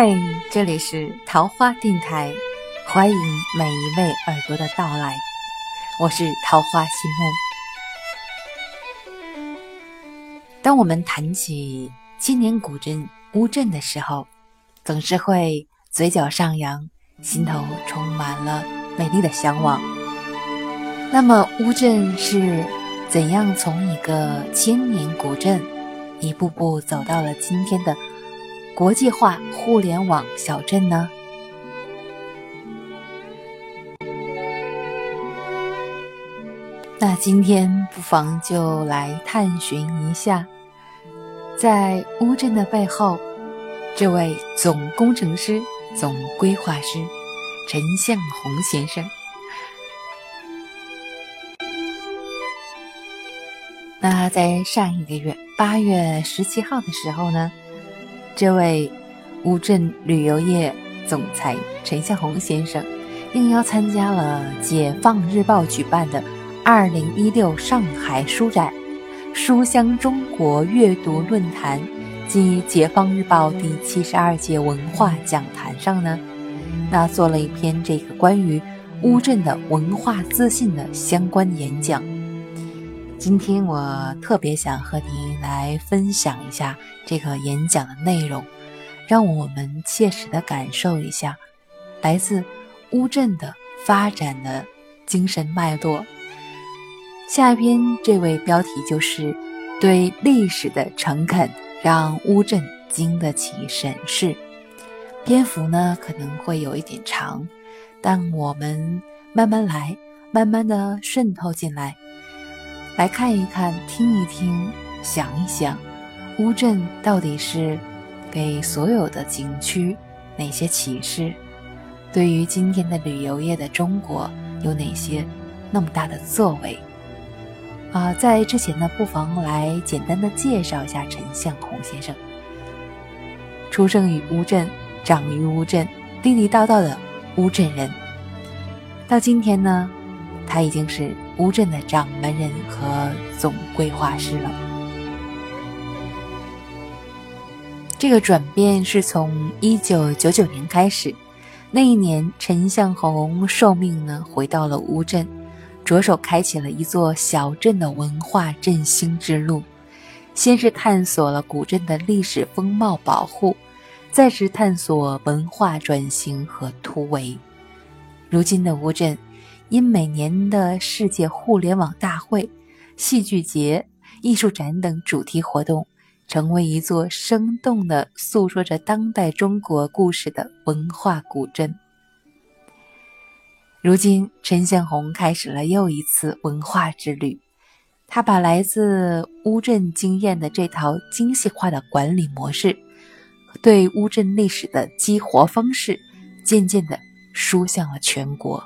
嘿，这里是桃花电台，欢迎每一位耳朵的到来。我是桃花心梦。当我们谈起千年古镇乌镇的时候，总是会嘴角上扬，心头充满了美丽的向往。那么，乌镇是怎样从一个千年古镇，一步步走到了今天的？国际化互联网小镇呢？那今天不妨就来探寻一下，在乌镇的背后，这位总工程师、总规划师陈向红先生。那在上一个月八月十七号的时候呢？这位乌镇旅游业总裁陈向红先生应邀参加了《解放日报》举办的二零一六上海书展“书香中国阅读论坛”及《解放日报》第七十二届文化讲坛上呢，那做了一篇这个关于乌镇的文化自信的相关演讲。今天我特别想和你来分享一下这个演讲的内容，让我们切实的感受一下来自乌镇的发展的精神脉络。下一篇这位标题就是对历史的诚恳，让乌镇经得起审视。篇幅呢可能会有一点长，但我们慢慢来，慢慢的渗透进来。来看一看，听一听，想一想，乌镇到底是给所有的景区哪些启示？对于今天的旅游业的中国有哪些那么大的作为？啊，在之前呢，不妨来简单的介绍一下陈向红先生。出生于乌镇，长于乌镇，地地道道的乌镇人。到今天呢，他已经是。乌镇的掌门人和总规划师了。这个转变是从一九九九年开始，那一年陈向红受命呢回到了乌镇，着手开启了一座小镇的文化振兴之路。先是探索了古镇的历史风貌保护，再是探索文化转型和突围。如今的乌镇。因每年的世界互联网大会、戏剧节、艺术展等主题活动，成为一座生动的诉说着当代中国故事的文化古镇。如今，陈向红开始了又一次文化之旅。他把来自乌镇经验的这套精细化的管理模式，对乌镇历史的激活方式，渐渐地输向了全国。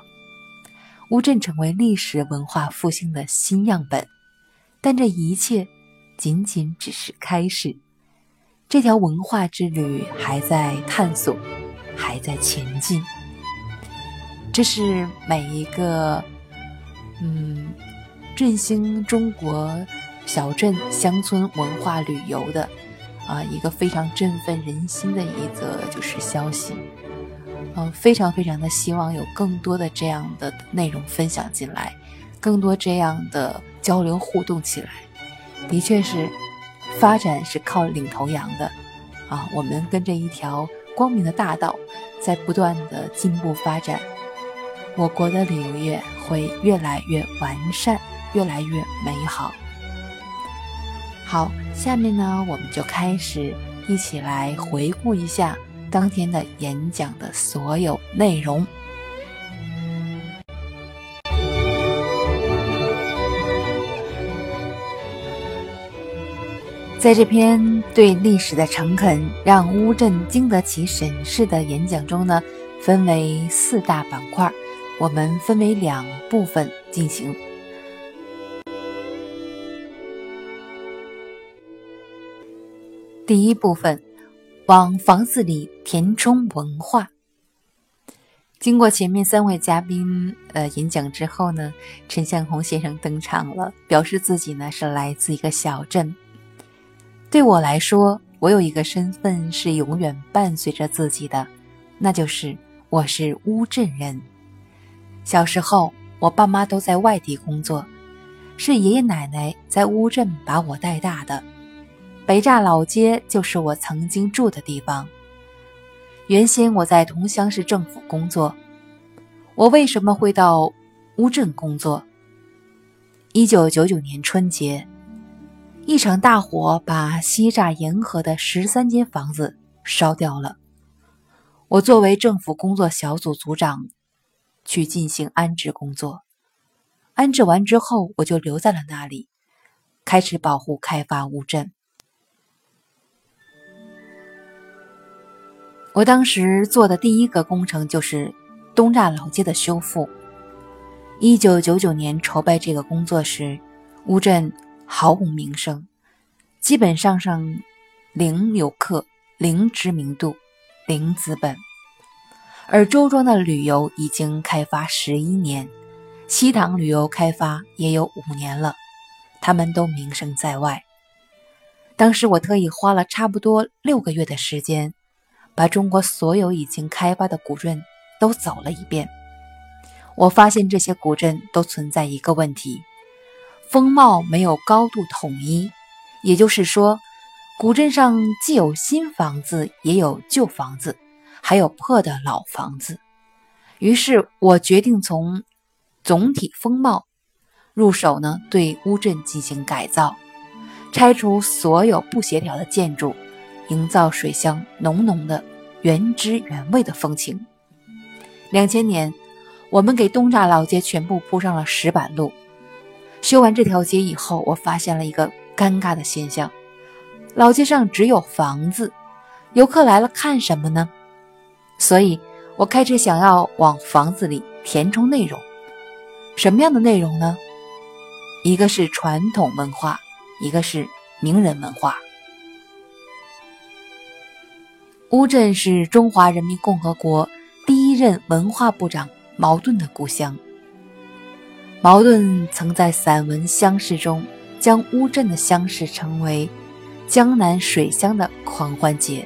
乌镇成为历史文化复兴的新样本，但这一切仅仅只是开始。这条文化之旅还在探索，还在前进。这是每一个嗯振兴中国小镇乡村文化旅游的啊一个非常振奋人心的一则就是消息。嗯，非常非常的希望有更多的这样的内容分享进来，更多这样的交流互动起来。的确是，发展是靠领头羊的啊！我们跟着一条光明的大道，在不断的进步发展，我国的旅游业会越来越完善，越来越美好。好，下面呢，我们就开始一起来回顾一下。当天的演讲的所有内容，在这篇对历史的诚恳让乌镇经得起审视的演讲中呢，分为四大板块，我们分为两部分进行。第一部分。往房子里填充文化。经过前面三位嘉宾呃演讲之后呢，陈向红先生登场了，表示自己呢是来自一个小镇。对我来说，我有一个身份是永远伴随着自己的，那就是我是乌镇人。小时候，我爸妈都在外地工作，是爷爷奶奶在乌镇把我带大的。北栅老街就是我曾经住的地方。原先我在桐乡市政府工作，我为什么会到乌镇工作？一九九九年春节，一场大火把西栅沿河的十三间房子烧掉了。我作为政府工作小组组长，去进行安置工作。安置完之后，我就留在了那里，开始保护开发乌镇。我当时做的第一个工程就是东栅老街的修复。一九九九年筹备这个工作时，乌镇毫无名声，基本上上零游客、零知名度、零资本。而周庄的旅游已经开发十一年，西塘旅游开发也有五年了，他们都名声在外。当时我特意花了差不多六个月的时间。把中国所有已经开发的古镇都走了一遍，我发现这些古镇都存在一个问题：风貌没有高度统一。也就是说，古镇上既有新房子，也有旧房子，还有破的老房子。于是我决定从总体风貌入手呢，对乌镇进行改造，拆除所有不协调的建筑。营造水乡浓浓的原汁原味的风情。两千年，我们给东栅老街全部铺上了石板路。修完这条街以后，我发现了一个尴尬的现象：老街上只有房子，游客来了看什么呢？所以，我开始想要往房子里填充内容。什么样的内容呢？一个是传统文化，一个是名人文化。乌镇是中华人民共和国第一任文化部长茅盾的故乡。茅盾曾在散文《乡试》中将乌镇的乡试称为“江南水乡的狂欢节”，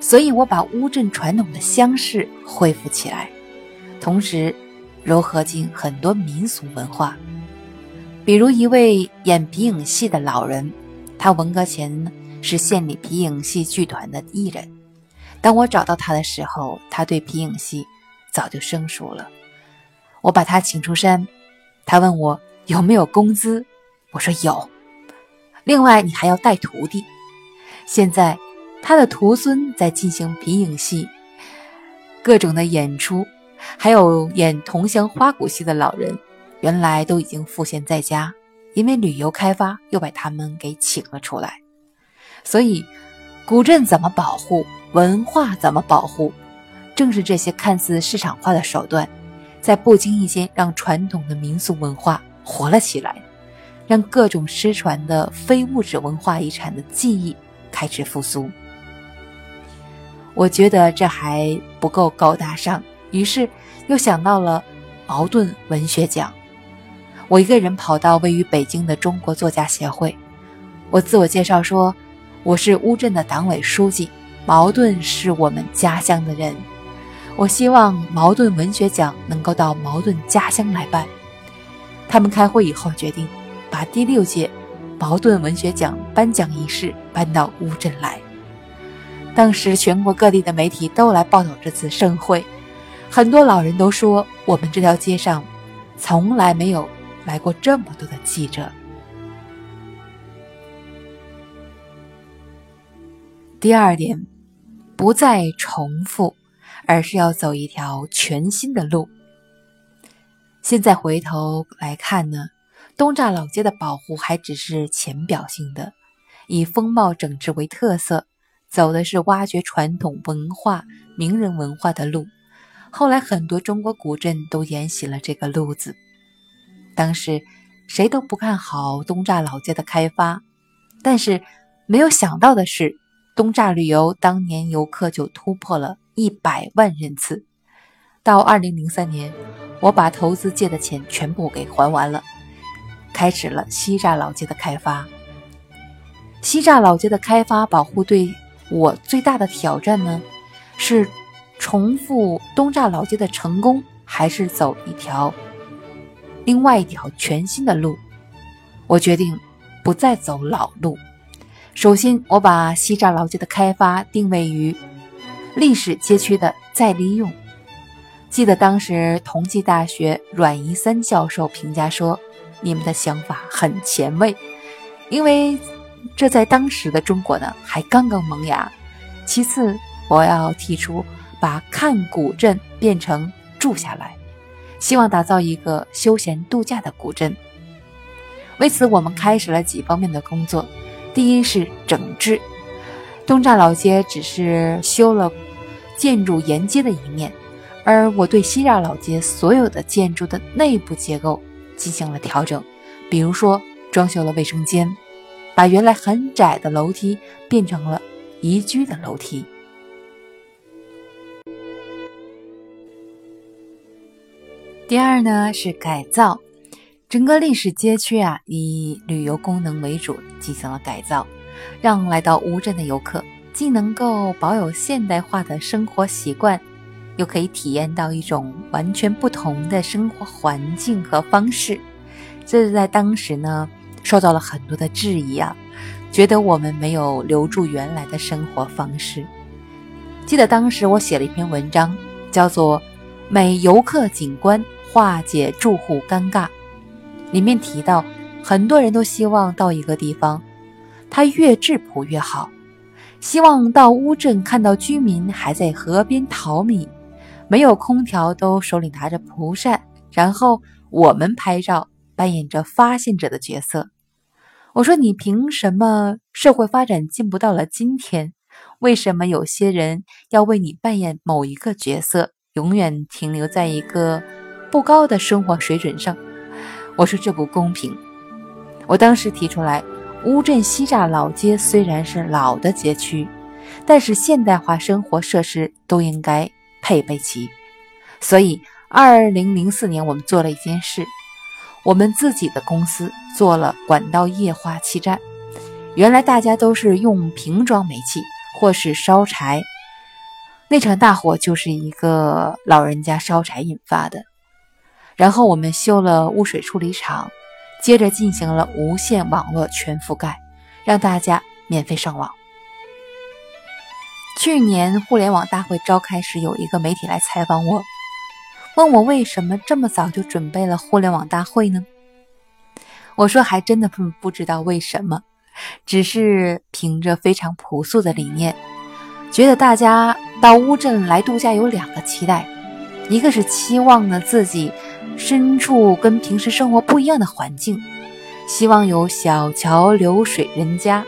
所以我把乌镇传统的乡试恢复起来，同时糅合进很多民俗文化。比如一位演皮影戏的老人，他文革前是县里皮影戏剧团的艺人。当我找到他的时候，他对皮影戏早就生疏了。我把他请出山，他问我有没有工资，我说有。另外，你还要带徒弟。现在，他的徒孙在进行皮影戏，各种的演出，还有演桐乡花鼓戏的老人，原来都已经赋闲在家，因为旅游开发又把他们给请了出来。所以，古镇怎么保护？文化怎么保护？正是这些看似市场化的手段，在不经意间让传统的民俗文化活了起来，让各种失传的非物质文化遗产的记忆开始复苏。我觉得这还不够高大上，于是又想到了茅盾文学奖。我一个人跑到位于北京的中国作家协会，我自我介绍说，我是乌镇的党委书记。茅盾是我们家乡的人，我希望茅盾文学奖能够到茅盾家乡来办。他们开会以后决定，把第六届茅盾文学奖颁奖仪式搬到乌镇来。当时全国各地的媒体都来报道这次盛会，很多老人都说，我们这条街上从来没有来过这么多的记者。第二点。不再重复，而是要走一条全新的路。现在回头来看呢，东栅老街的保护还只是浅表性的，以风貌整治为特色，走的是挖掘传统文化、名人文化的路。后来很多中国古镇都沿袭了这个路子。当时谁都不看好东栅老街的开发，但是没有想到的是。东栅旅游当年游客就突破了一百万人次。到二零零三年，我把投资借的钱全部给还完了，开始了西栅老街的开发。西栅老街的开发保护对我最大的挑战呢，是重复东栅老街的成功，还是走一条另外一条全新的路？我决定不再走老路。首先，我把西栅老街的开发定位于历史街区的再利用。记得当时同济大学阮一三教授评价说：“你们的想法很前卫，因为。”这在当时的中国呢，还刚刚萌芽。其次，我要提出把看古镇变成住下来，希望打造一个休闲度假的古镇。为此，我们开始了几方面的工作。第一是整治，东栅老街只是修了建筑沿街的一面，而我对西栅老街所有的建筑的内部结构进行了调整，比如说装修了卫生间。把原来很窄的楼梯变成了宜居的楼梯。第二呢是改造，整个历史街区啊以旅游功能为主进行了改造，让来到乌镇的游客既能够保有现代化的生活习惯，又可以体验到一种完全不同的生活环境和方式。这是在当时呢。受到了很多的质疑啊，觉得我们没有留住原来的生活方式。记得当时我写了一篇文章，叫做《美游客景观化解住户尴尬》，里面提到很多人都希望到一个地方，它越质朴越好，希望到乌镇看到居民还在河边淘米，没有空调都手里拿着蒲扇，然后我们拍照，扮演着发现者的角色。我说：“你凭什么社会发展进步到了今天？为什么有些人要为你扮演某一个角色，永远停留在一个不高的生活水准上？”我说：“这不公平。”我当时提出来，乌镇西栅老街虽然是老的街区，但是现代化生活设施都应该配备齐。所以，二零零四年我们做了一件事。我们自己的公司做了管道液化气站，原来大家都是用瓶装煤气或是烧柴，那场大火就是一个老人家烧柴引发的。然后我们修了污水处理厂，接着进行了无线网络全覆盖，让大家免费上网。去年互联网大会召开时，有一个媒体来采访我。问我为什么这么早就准备了互联网大会呢？我说还真的不不知道为什么，只是凭着非常朴素的理念，觉得大家到乌镇来度假有两个期待，一个是期望呢自己身处跟平时生活不一样的环境，希望有小桥流水人家；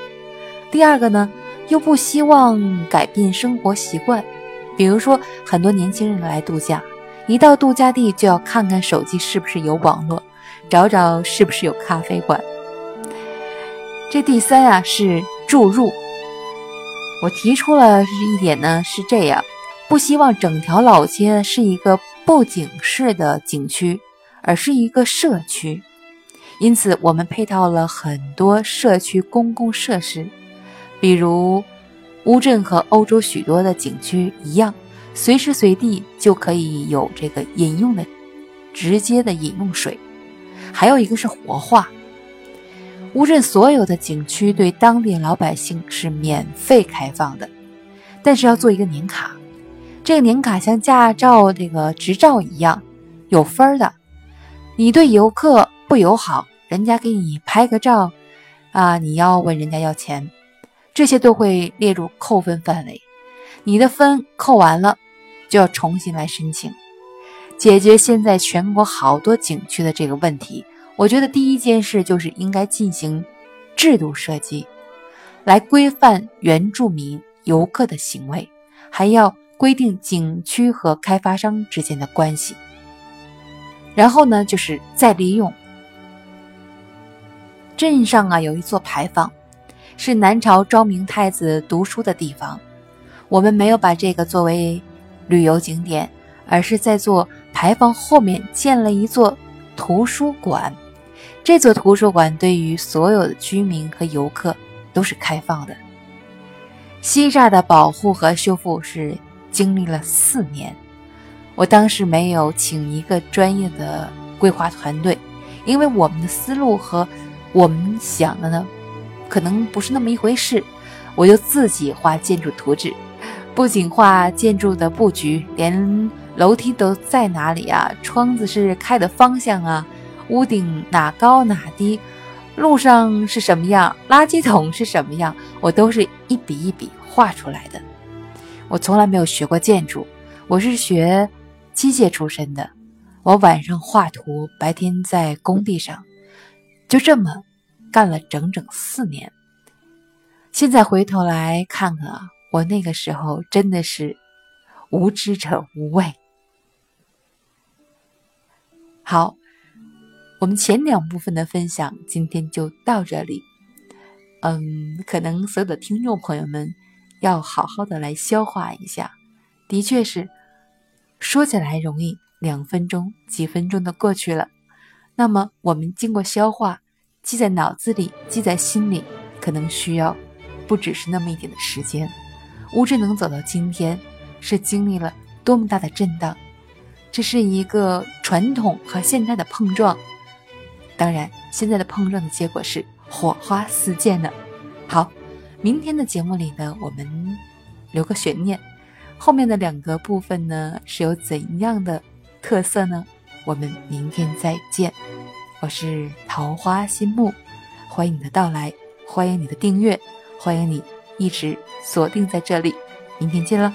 第二个呢又不希望改变生活习惯，比如说很多年轻人来度假。一到度假地就要看看手机是不是有网络，找找是不是有咖啡馆。这第三啊是注入。我提出了一点呢是这样，不希望整条老街是一个布景式的景区，而是一个社区。因此，我们配套了很多社区公共设施，比如乌镇和欧洲许多的景区一样。随时随地就可以有这个饮用的直接的饮用水，还有一个是活化。乌镇所有的景区对当地老百姓是免费开放的，但是要做一个年卡，这个年卡像驾照这个执照一样有分的。你对游客不友好，人家给你拍个照啊，你要问人家要钱，这些都会列入扣分范围。你的分扣完了。就要重新来申请，解决现在全国好多景区的这个问题。我觉得第一件事就是应该进行制度设计，来规范原住民游客的行为，还要规定景区和开发商之间的关系。然后呢，就是再利用。镇上啊有一座牌坊，是南朝昭明太子读书的地方，我们没有把这个作为。旅游景点，而是在做牌坊后面建了一座图书馆。这座图书馆对于所有的居民和游客都是开放的。西栅的保护和修复是经历了四年，我当时没有请一个专业的规划团队，因为我们的思路和我们想的呢，可能不是那么一回事。我就自己画建筑图纸，不仅画建筑的布局，连楼梯都在哪里啊，窗子是开的方向啊，屋顶哪高哪低。路上是什么样，垃圾桶是什么样，我都是一笔一笔画出来的。我从来没有学过建筑，我是学机械出身的。我晚上画图，白天在工地上，就这么干了整整四年。现在回头来看看啊，我那个时候真的是无知者无畏。好。我们前两部分的分享今天就到这里，嗯，可能所有的听众朋友们要好好的来消化一下。的确是说起来容易，两分钟、几分钟的过去了。那么我们经过消化，记在脑子里，记在心里，可能需要不只是那么一点的时间。乌镇能走到今天，是经历了多么大的震荡？这是一个传统和现代的碰撞。当然，现在的碰撞的结果是火花四溅呢。好，明天的节目里呢，我们留个悬念，后面的两个部分呢是有怎样的特色呢？我们明天再见。我是桃花心木，欢迎你的到来，欢迎你的订阅，欢迎你一直锁定在这里。明天见了。